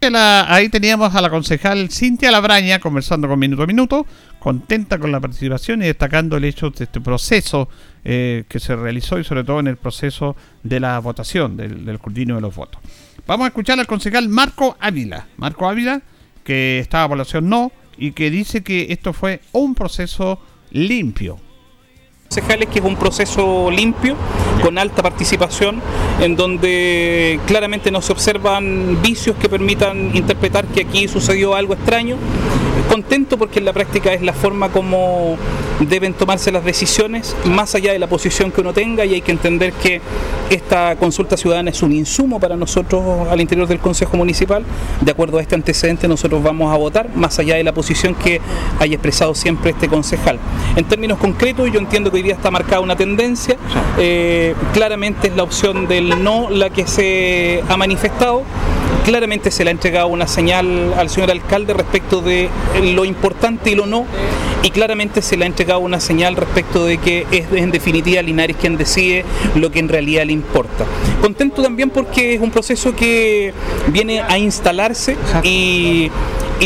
La- ahí teníamos a la concejal Cintia Labraña conversando con Minuto a Minuto, contenta con la participación y destacando el hecho de este proceso eh, que se realizó y sobre todo en el proceso de la votación, del, del escrutinio de los votos. Vamos a escuchar al concejal Marco Ávila. Marco Ávila, que estaba a población no y que dice que esto fue un proceso limpio. concejales, que es un proceso limpio, con alta participación, en donde claramente no se observan vicios que permitan interpretar que aquí sucedió algo extraño. Contento porque en la práctica es la forma como deben tomarse las decisiones, más allá de la posición que uno tenga, y hay que entender que esta consulta ciudadana es un insumo para nosotros al interior del Consejo Municipal. De acuerdo a este antecedente, nosotros vamos a votar, más allá de la posición que haya expresado siempre este concejal. En términos concretos, yo entiendo que hoy día está marcada una tendencia. Eh, claramente es la opción del no la que se ha manifestado. Claramente se le ha entregado una señal al señor alcalde respecto de lo importante y lo no. Y claramente se le ha entregado una señal respecto de que es en definitiva Linares quien decide lo que en realidad le importa. Contento también porque es un proceso que viene a instalarse y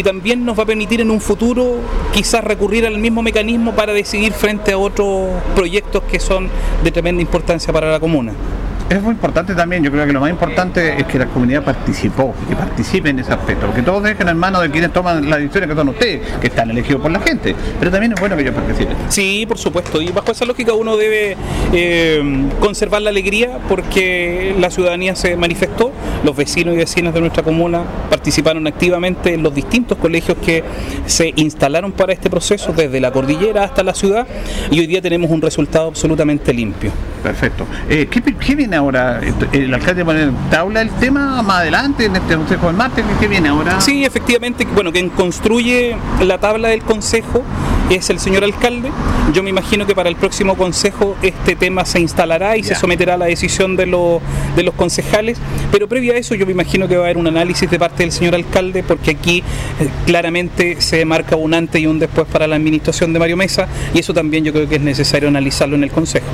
también nos va a permitir en un futuro quizás recurrir al mismo mecanismo para decidir frente a otros proyectos que son de tremenda importancia para la comuna. Es muy importante también, yo creo que lo más importante es que la comunidad participó, que participe en ese aspecto, porque todos dejen en manos de quienes toman las decisiones que son ustedes, que están elegidos por la gente, pero también es bueno que ellos participen. Sí, por supuesto, y bajo esa lógica uno debe eh, conservar la alegría porque la ciudadanía se manifestó, los vecinos y vecinas de nuestra comuna participaron activamente en los distintos colegios que se instalaron para este proceso, desde la cordillera hasta la ciudad, y hoy día tenemos un resultado absolutamente limpio. Perfecto. Eh, ¿qué, qué viene ahora? ¿El alcalde pone en tabla el tema más adelante en este consejo del martes? ¿Qué viene ahora? Sí, efectivamente, bueno, quien construye la tabla del consejo es el señor alcalde. Yo me imagino que para el próximo consejo este tema se instalará y se someterá a la decisión de, los de los concejales. Pero previo a eso yo me imagino que va a haber un análisis de parte del señor alcalde porque aquí eh, claramente se marca un antes y un después para la administración de Mario Mesa y eso también yo creo que es necesario analizarlo en el consejo.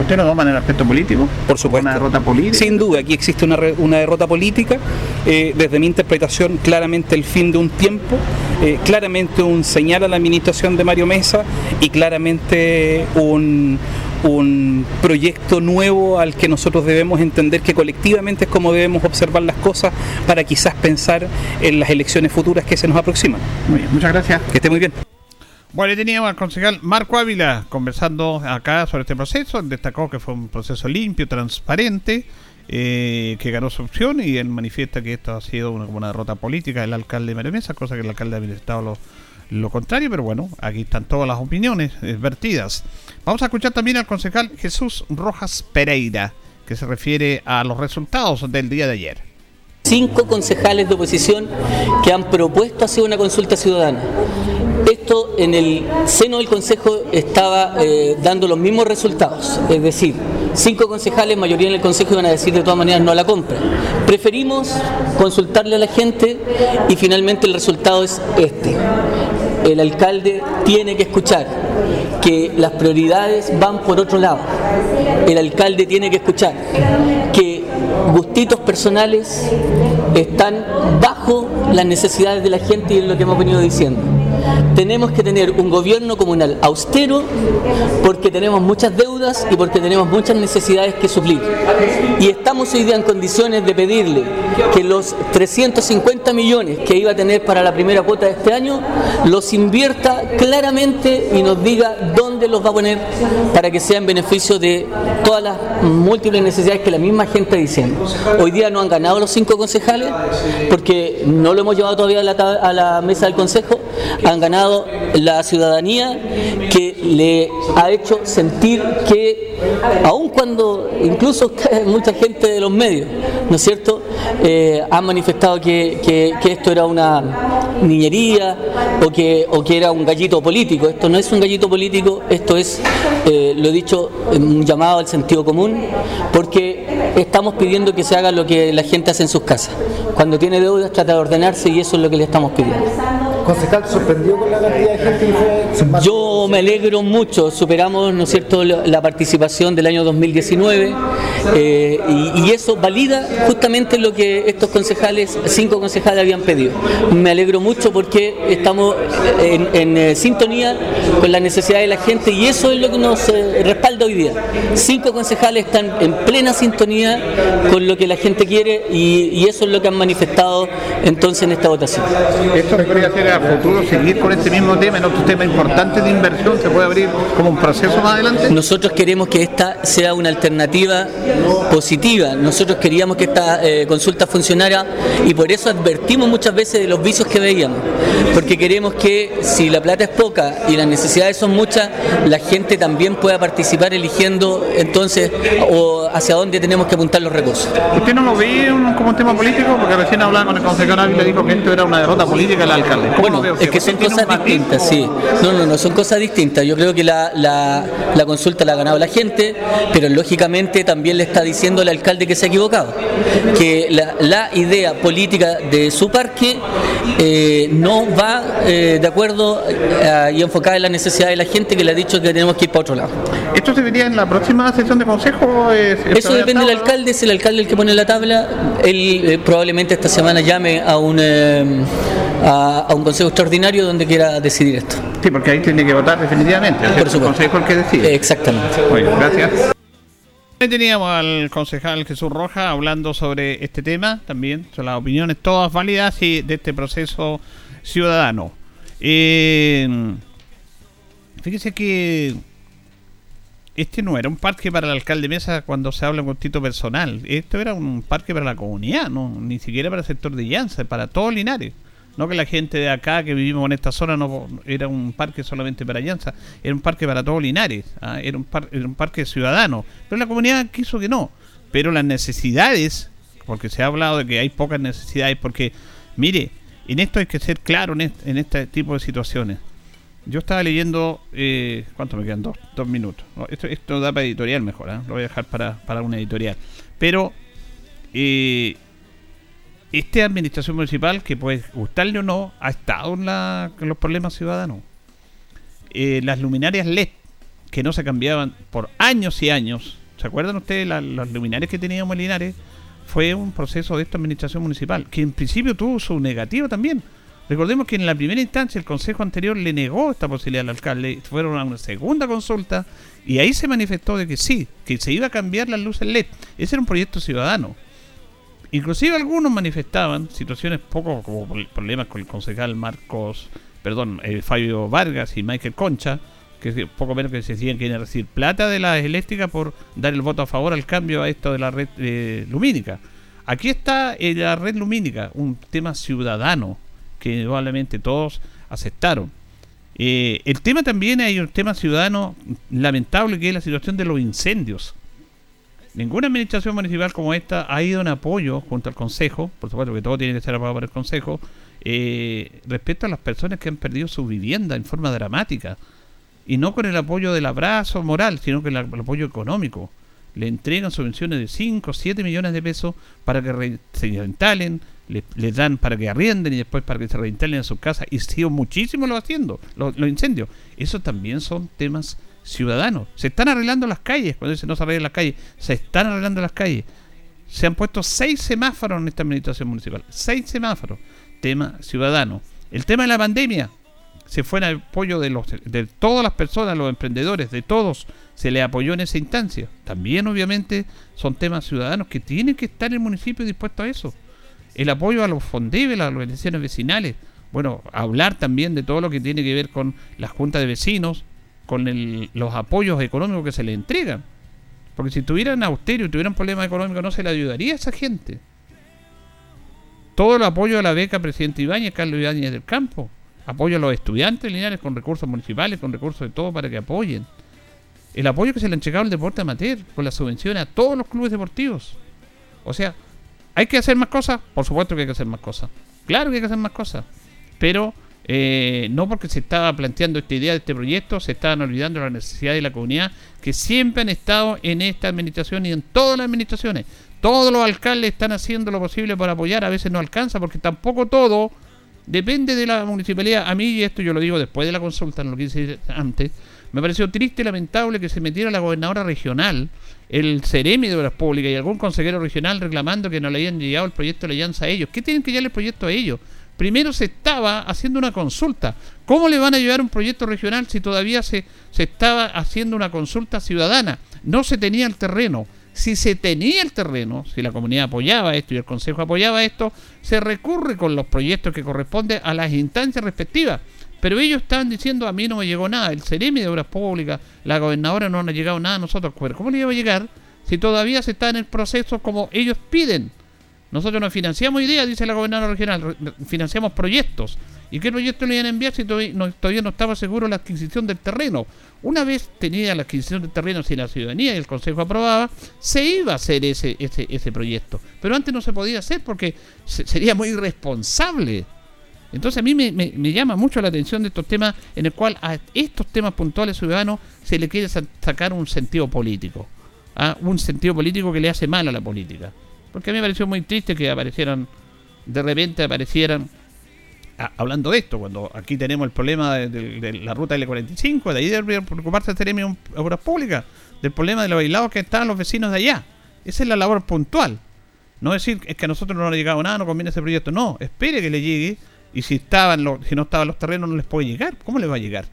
¿Usted lo toma en el aspecto político? Por supuesto. ¿Una derrota política? Sin duda, aquí existe una, una derrota política. eh, desde mi interpretación, claramente el fin de un tiempo, eh, claramente un señal a la administración de Mario Mesa y claramente un, un proyecto nuevo al que nosotros debemos entender que colectivamente es como debemos observar las cosas para quizás pensar en las elecciones futuras que se nos aproximan. Muy bien, muchas gracias. Que esté muy bien. Bueno, teníamos al concejal Marco Ávila conversando acá sobre este proceso. Destacó que fue un proceso limpio, transparente, eh, que ganó su opción y él manifiesta que esto ha sido una, como una derrota política del alcalde Mario Mesa, cosa que el alcalde ha manifestado lo, lo contrario, pero bueno, aquí están todas las opiniones eh, vertidas. Vamos a escuchar también al concejal Jesús Rojas Pereira, que se refiere a los resultados del día de ayer. Cinco concejales de oposición que han propuesto hacer una consulta ciudadana. Esto en el seno del Consejo estaba eh, dando los mismos resultados, es decir, cinco concejales, mayoría en el Consejo, iban a decir de todas maneras no a la compra. Preferimos consultarle a la gente y finalmente el resultado es este. El alcalde tiene que escuchar que las prioridades van por otro lado. El alcalde tiene que escuchar que gustitos personales están bajo las necesidades de la gente y es lo que hemos venido diciendo. Tenemos que tener un gobierno comunal austero porque tenemos muchas deudas y porque tenemos muchas necesidades que suplir. Y estamos hoy día en condiciones de pedirle que los 350 millones que iba a tener para la primera cuota de este año los invierta claramente y nos diga dónde los va a poner para que sea en beneficio de todas las múltiples necesidades que la misma gente dice. Hoy día no han ganado los cinco concejales porque no lo hemos llevado todavía a la, mesa del Consejo, ganado la ciudadanía que le ha hecho sentir que, aun cuando incluso [LAUGHS] mucha gente de los medios, ¿no es cierto?, eh, han manifestado que, esto era una niñería o que, o que era un gallito político. Esto no es un gallito político, esto es, eh, lo he dicho, un llamado al sentido común, porque estamos pidiendo que se haga lo que la gente hace en sus casas. Cuando tiene deudas trata de ordenarse y eso es lo que le estamos pidiendo. Concejal, ¿sorprendió con la cantidad de gente que fue? Yo me alegro mucho, superamos, ¿no es cierto?, la, participación del año 2019 eh, y, y eso valida justamente lo que estos concejales, cinco concejales habían pedido. Me alegro mucho porque estamos en, en, eh, sintonía con la necesidad de la gente y eso es lo que nos eh, respalda hoy día. Cinco concejales están en plena sintonía con lo que la gente quiere y, y eso es lo que han manifestado entonces en esta votación. Esto podría ser a futuro seguir con este mismo tema, en otros temas importantes de inversión, se puede abrir como un proceso más adelante. Nosotros queremos que esta sea una alternativa positiva. Nosotros queríamos que esta eh, consulta funcionara y por eso advertimos muchas veces de los vicios que veíamos. Porque queremos que si la plata es poca y las necesidades son muchas, la gente también pueda participar eligiendo entonces o hacia dónde tenemos que apuntar los recursos. ¿Usted no lo ve como un tema político? Porque recién hablaba con el concejal Ávila y dijo que esto era una derrota política del alcalde. ¿Cómo Bueno, es que ¿Usted son cosas distintas, sí. No, no, no, son cosas distintas. Yo creo que la, la, la consulta la ha ganado la gente, pero lógicamente también le está diciendo al alcalde que se ha equivocado. Que la, la idea política de su parque eh, no va eh, de acuerdo eh, y enfocada en la necesidad de la gente que le ha dicho que tenemos que ir para otro lado. ¿Esto se vería en la próxima sesión de consejo? ¿Es- es Eso depende del alcalde, es el alcalde el que pone la tabla. Él eh, probablemente esta semana llame a un, a, a un consejo extraordinario donde quiera decidir esto. Sí, porque ahí tiene que votar definitivamente. Por el supuesto. consejo el que decide. Exactamente. Muy bien, gracias. Ahí teníamos al concejal Jesús Roja hablando sobre este tema también, son las opiniones todas válidas y de este proceso ciudadano. Eh, fíjese que este no era un parque para el alcalde Mesa cuando se habla con Tito personal. Esto era un parque para la comunidad, no ni siquiera para el sector de Llanza, para todo Linares. No que la gente de acá que vivimos en esta zona no era un parque solamente para Llanza, era un parque para todo Linares, ah, era, un era un parque ciudadano. Pero la comunidad quiso que no. Pero las necesidades, porque se ha hablado de que hay pocas necesidades, porque, mire, en esto hay que ser claro en este, en este tipo de situaciones. Yo estaba leyendo, eh, ¿cuánto me quedan? Dos, dos minutos. Esto, esto da para editorial mejor, ¿ah? lo voy a dejar para, para una editorial. Pero, eh, esta administración municipal, que puede gustarle o no, ha estado en, la, los problemas ciudadanos. Eh, las luminarias LED, que no se cambiaban por años y años, ¿se acuerdan ustedes la- las luminarias que teníamos en Linares? Fue un proceso de esta administración municipal, que en principio tuvo su negativo también. Recordemos que en la primera instancia el consejo anterior le negó esta posibilidad al alcalde, fueron a una segunda consulta y ahí se manifestó de que sí, que se iba a cambiar las luces LED. Ese era un proyecto ciudadano. Inclusive algunos manifestaban situaciones poco como pro- problemas con el concejal Marcos, perdón, eh, Fabio Vargas y Michael Concha, que poco menos que se decían que iban a recibir plata de las eléctricas por dar el voto a favor al cambio a esto de la red eh, lumínica. Aquí está eh, la red lumínica, un tema ciudadano que probablemente todos aceptaron. Eh, el tema también hay un tema ciudadano lamentable que es la situación de los incendios. Ninguna administración municipal como esta ha ido en apoyo junto al Consejo, por supuesto que todo tiene que ser aprobado por el Consejo, eh, respecto a las personas que han perdido su vivienda en forma dramática. Y no con el apoyo del abrazo moral, sino con el, apoyo económico. Le entregan subvenciones de 5, 7 millones de pesos para que se reinstalen, le- les dan para que arrienden y después para que se reinstalen en sus casas. Y sigo muchísimo lo haciendo, los, los incendios. Eso también son temas ciudadanos. Se están arreglando las calles, cuando dice no se arreglan las calles, se están arreglando las calles. Se han puesto seis semáforos en esta administración municipal. Seis semáforos. Tema ciudadano. El tema de la pandemia. se fue en apoyo de, los, de todas las personas, los emprendedores, de todos, se le apoyó en esa instancia. También obviamente son temas ciudadanos que tienen que estar el municipio dispuesto a eso. El apoyo a los fondebles, a las organizaciones vecinales. Bueno, hablar también de todo lo que tiene que ver con las juntas de vecinos, con el- los apoyos económicos que se le entregan. Porque si tuvieran austerio y tuvieran problemas económicos, no se le ayudaría a esa gente. Todo el apoyo a la beca Presidente Ibáñez, Carlos Ibáñez del Campo. Apoyo a los estudiantes lineales con recursos municipales, con recursos de todo para que apoyen. El apoyo que se le ha entregado al deporte amateur, con la subvención a todos los clubes deportivos. O sea, ¿hay que hacer más cosas? Por supuesto que hay que hacer más cosas. Claro que hay que hacer más cosas. Pero eh, no porque se estaba planteando esta idea de este proyecto, se estaban olvidando las necesidades de la comunidad que siempre han estado en esta administración y en todas las administraciones. Todos los alcaldes están haciendo lo posible para apoyar, a veces no alcanza porque tampoco todo depende de la municipalidad. A mí, y esto yo lo digo después de la consulta, no lo quise antes, me pareció triste y lamentable que se metiera la gobernadora regional, el Ceremi de Obras Públicas y algún consejero regional reclamando que no le habían llegado el proyecto de alianza a ellos. ¿Qué tienen que llevar el proyecto a ellos? Primero se estaba haciendo una consulta. ¿Cómo le van a llevar un proyecto regional si todavía se, se estaba haciendo una consulta ciudadana? No se tenía el terreno. Si se tenía el terreno, si la comunidad apoyaba esto y el Consejo apoyaba esto, se recurre con los proyectos que corresponden a las instancias respectivas. Pero ellos estaban diciendo, a mí no me llegó nada, el Ceremi de Obras Públicas, la gobernadora no nos ha llegado nada a nosotros. ¿Cómo le iba a llegar si todavía se está en el proceso como ellos piden? Nosotros no financiamos ideas, dice la gobernadora regional, re- financiamos proyectos. ¿Y qué proyectos le iban a enviar si todavía no, todavía no estaba seguro la adquisición del terreno? Una vez tenía la adquisición del terreno, si la ciudadanía y el Consejo aprobaba, se iba a hacer ese, ese, ese proyecto. Pero antes no se podía hacer porque se- sería muy irresponsable. Entonces a mí me, me- me llama mucho la atención de estos temas en el cual a estos temas puntuales ciudadanos se le quiere sa- sacar un sentido político. ¿ah? Un sentido político que le hace mal a la política. Porque a mí me pareció muy triste que aparecieran, de repente aparecieran, hablando de esto, cuando aquí tenemos el problema de, de- de la ruta L45, de ahí debería preocuparse el Ceremi de Obras Públicas, del problema de los aislados que están los vecinos de allá. Esa es la labor puntual. No decir es que a nosotros no nos ha llegado nada, no conviene ese proyecto. No, espere que le llegue y si estaban los, si no estaban los terrenos no les puede llegar. ¿Cómo les va a llegar?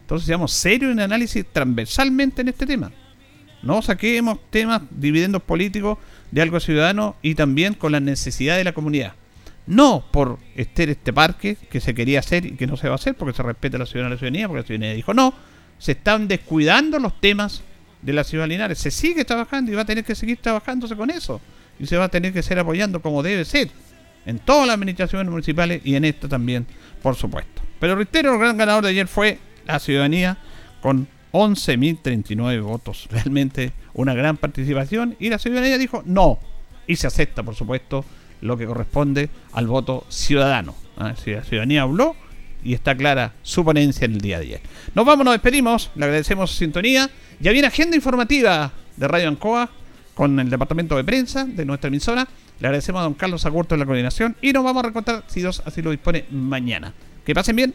Entonces seamos serios en análisis transversalmente en este tema. No saquemos temas, dividendos políticos de algo ciudadano y también con las necesidades de la comunidad. No por este, este parque que se quería hacer y que no se va a hacer porque se respeta la ciudadanía, la ciudadanía, porque la ciudadanía dijo no. Se están descuidando los temas de la ciudad de Linares. Se sigue trabajando y va a tener que seguir trabajándose con eso. Y se va a tener que seguir apoyando como debe ser. En todas las administraciones municipales y en esta también, por supuesto. Pero reitero, el gran ganador de ayer fue la ciudadanía con 11.039 votos. Realmente una gran participación. Y la ciudadanía dijo no. Y se acepta, por supuesto, lo que corresponde al voto ciudadano. Ah, si La ciudadanía habló y está clara su ponencia en el día de ayer. Nos vamos, nos despedimos. Le agradecemos su sintonía. Ya viene agenda informativa de Radio Ancoa con el departamento de prensa de nuestra emisora. Le agradecemos a don Carlos Agurto en la coordinación y nos vamos a reencontrar, si Dios así lo dispone, mañana. Que pasen bien.